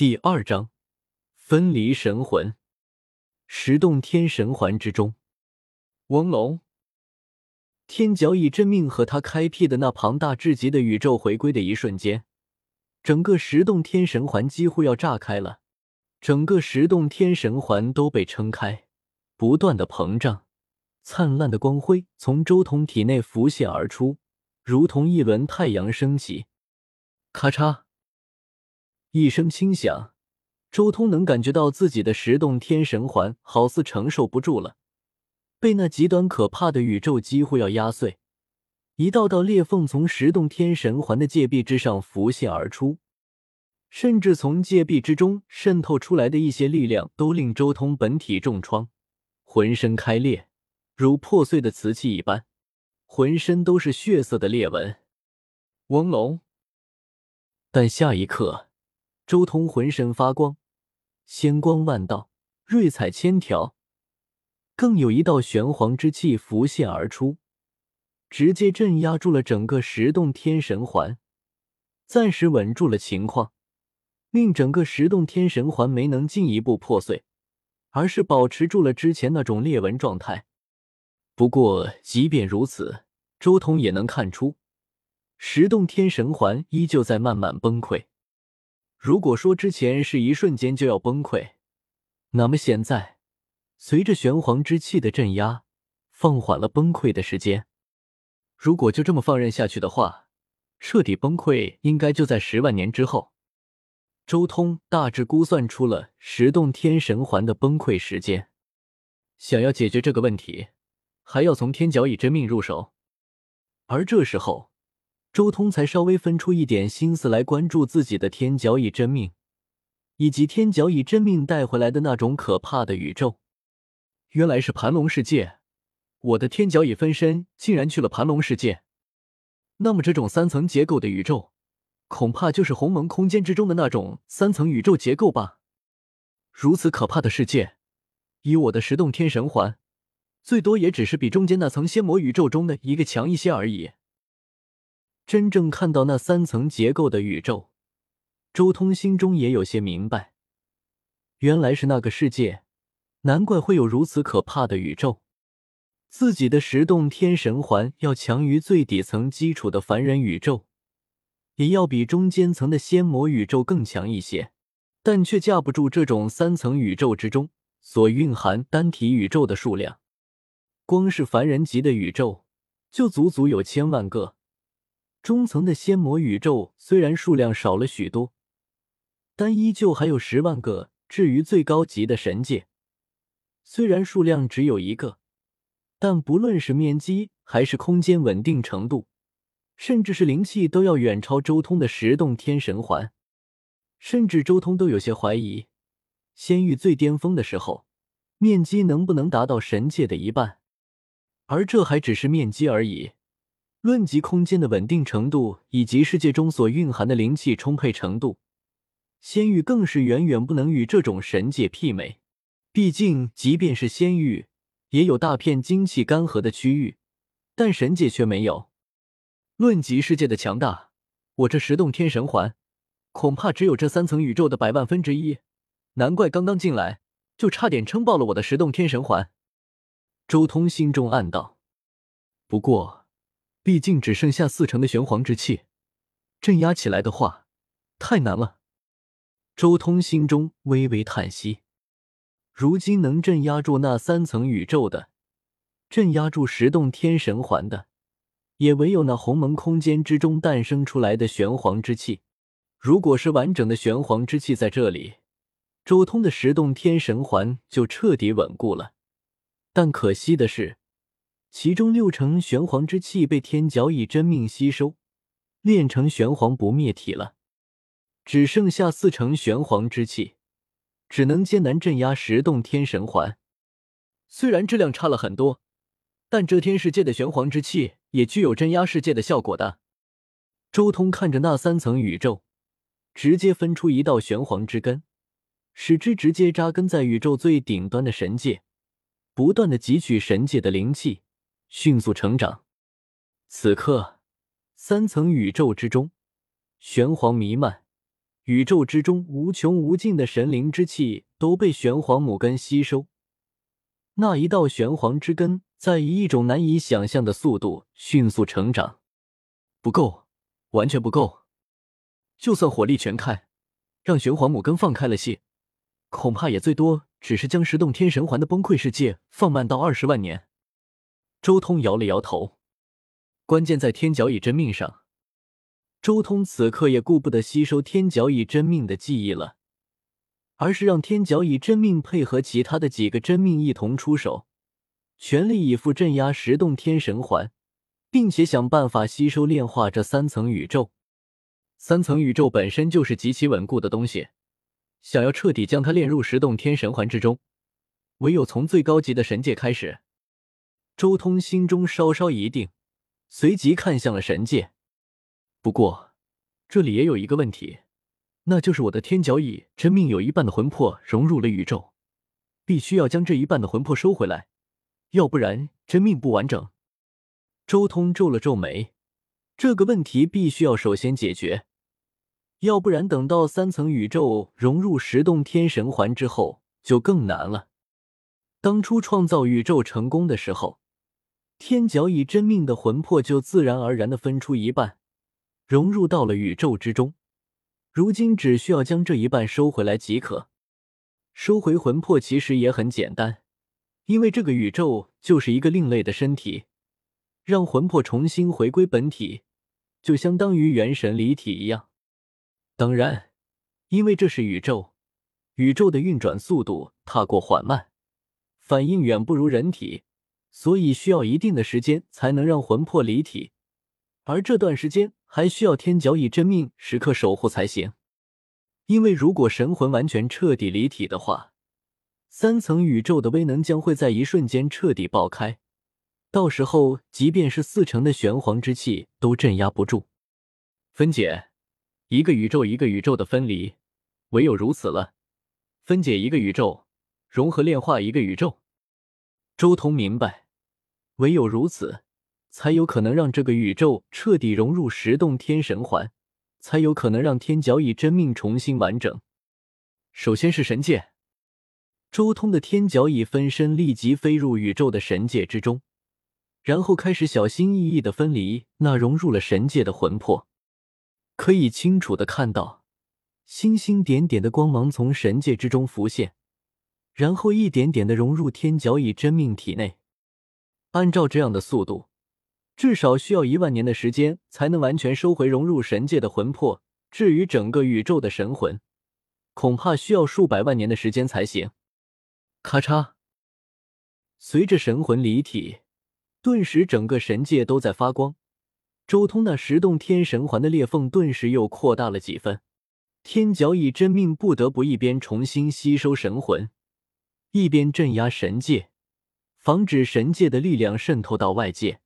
第二章分离神魂。十洞天神环之中，翁龙天角以真命和他开辟的那庞大至极的宇宙回归的一瞬间，整个十洞天神环几乎要炸开了。整个十洞天神环都被撑开，不断的膨胀，灿烂的光辉从周彤体内浮现而出，如同一轮太阳升起。咔嚓。一声轻响，周通能感觉到自己的十洞天神环好似承受不住了，被那极端可怕的宇宙几乎要压碎。一道道裂缝从十洞天神环的界壁之上浮现而出，甚至从界壁之中渗透出来的一些力量都令周通本体重创，浑身开裂，如破碎的瓷器一般，浑身都是血色的裂纹。翁龙，但下一刻。周通浑身发光，仙光万道，瑞彩千条，更有一道玄黄之气浮现而出，直接镇压住了整个十洞天神环，暂时稳住了情况，令整个十洞天神环没能进一步破碎，而是保持住了之前那种裂纹状态。不过，即便如此，周通也能看出，十洞天神环依旧在慢慢崩溃。如果说之前是一瞬间就要崩溃，那么现在，随着玄黄之气的镇压，放缓了崩溃的时间。如果就这么放任下去的话，彻底崩溃应该就在十万年之后。周通大致估算出了十洞天神环的崩溃时间。想要解决这个问题，还要从天角以真命入手。而这时候。周通才稍微分出一点心思来关注自己的天角以真命，以及天角以真命带回来的那种可怕的宇宙。原来是盘龙世界，我的天角以分身竟然去了盘龙世界。那么这种三层结构的宇宙，恐怕就是鸿蒙空间之中的那种三层宇宙结构吧？如此可怕的世界，以我的十洞天神环，最多也只是比中间那层仙魔宇宙中的一个强一些而已。真正看到那三层结构的宇宙，周通心中也有些明白，原来是那个世界，难怪会有如此可怕的宇宙。自己的十洞天神环要强于最底层基础的凡人宇宙，也要比中间层的仙魔宇宙更强一些，但却架不住这种三层宇宙之中所蕴含单体宇宙的数量。光是凡人级的宇宙，就足足有千万个。中层的仙魔宇宙虽然数量少了许多，但依旧还有十万个。至于最高级的神界，虽然数量只有一个，但不论是面积还是空间稳定程度，甚至是灵气，都要远超周通的十洞天神环。甚至周通都有些怀疑，仙域最巅峰的时候，面积能不能达到神界的一半？而这还只是面积而已。论及空间的稳定程度以及世界中所蕴含的灵气充沛程度，仙域更是远远不能与这种神界媲美。毕竟，即便是仙域，也有大片精气干涸的区域，但神界却没有。论及世界的强大，我这十洞天神环，恐怕只有这三层宇宙的百万分之一。难怪刚刚进来就差点撑爆了我的十洞天神环。周通心中暗道。不过。毕竟只剩下四成的玄黄之气，镇压起来的话，太难了。周通心中微微叹息。如今能镇压住那三层宇宙的，镇压住十洞天神环的，也唯有那鸿蒙空间之中诞生出来的玄黄之气。如果是完整的玄黄之气在这里，周通的十洞天神环就彻底稳固了。但可惜的是。其中六成玄黄之气被天角以真命吸收，炼成玄黄不灭体了，只剩下四成玄黄之气，只能艰难镇压十洞天神环。虽然质量差了很多，但这天世界的玄黄之气也具有镇压世界的效果的。周通看着那三层宇宙，直接分出一道玄黄之根，使之直接扎根在宇宙最顶端的神界，不断的汲取神界的灵气。迅速成长。此刻，三层宇宙之中，玄黄弥漫，宇宙之中无穷无尽的神灵之气都被玄黄母根吸收。那一道玄黄之根在以一种难以想象的速度迅速成长，不够，完全不够。就算火力全开，让玄黄母根放开了戏，恐怕也最多只是将十洞天神环的崩溃世界放慢到二十万年。周通摇了摇头，关键在天角以真命上。周通此刻也顾不得吸收天角以真命的记忆了。而是让天角以真命配合其他的几个真命一同出手，全力以赴镇压十洞天神环，并且想办法吸收炼化这三层宇宙。三层宇宙本身就是极其稳固的东西，想要彻底将它炼入十洞天神环之中，唯有从最高级的神界开始。周通心中稍稍一定，随即看向了神界。不过，这里也有一个问题。那就是我的天角蚁真命有一半的魂魄融入了宇宙，必须要将这一半的魂魄收回来，要不然真命不完整。周通皱了皱眉，这个问题必须要首先解决，要不然等到三层宇宙融入十洞天神环之后就更难了。当初创造宇宙成功的时候，天角以真命的魂魄就自然而然的分出一半，融入到了宇宙之中。如今只需要将这一半收回来即可。收回魂魄其实也很简单，因为这个宇宙就是一个另类的身体，让魂魄重新回归本体，就相当于元神离体一样。当然，因为这是宇宙，宇宙的运转速度太过缓慢，反应远不如人体，所以需要一定的时间才能让魂魄离体，而这段时间。还需要天角以真命时刻守护才行，因为如果神魂完全彻底离体的话，三层宇宙的威能将会在一瞬间彻底爆开，到时候即便是四成的玄黄之气都镇压不住。分解一个宇宙一个宇宙的分离，唯有如此了。分解一个宇宙，融合炼化一个宇宙。周通明白，唯有如此。才有可能让这个宇宙彻底融入十洞天神环，才有可能让天角以真命重新完整。首先是神界，周通的天角蚁分身立即飞入宇宙的神界之中，然后开始小心翼翼的分离那融入了神界的魂魄。可以清楚的看到，星星点点的光芒从神界之中浮现，然后一点点的融入天角蚁真命体内。按照这样的速度。至少需要一万年的时间才能完全收回融入神界的魂魄。至于整个宇宙的神魂，恐怕需要数百万年的时间才行。咔嚓！随着神魂离体，顿时整个神界都在发光。周通那十洞天神环的裂缝顿时又扩大了几分。天角以真命不得不一边重新吸收神魂，一边镇压神界，防止神界的力量渗透到外界。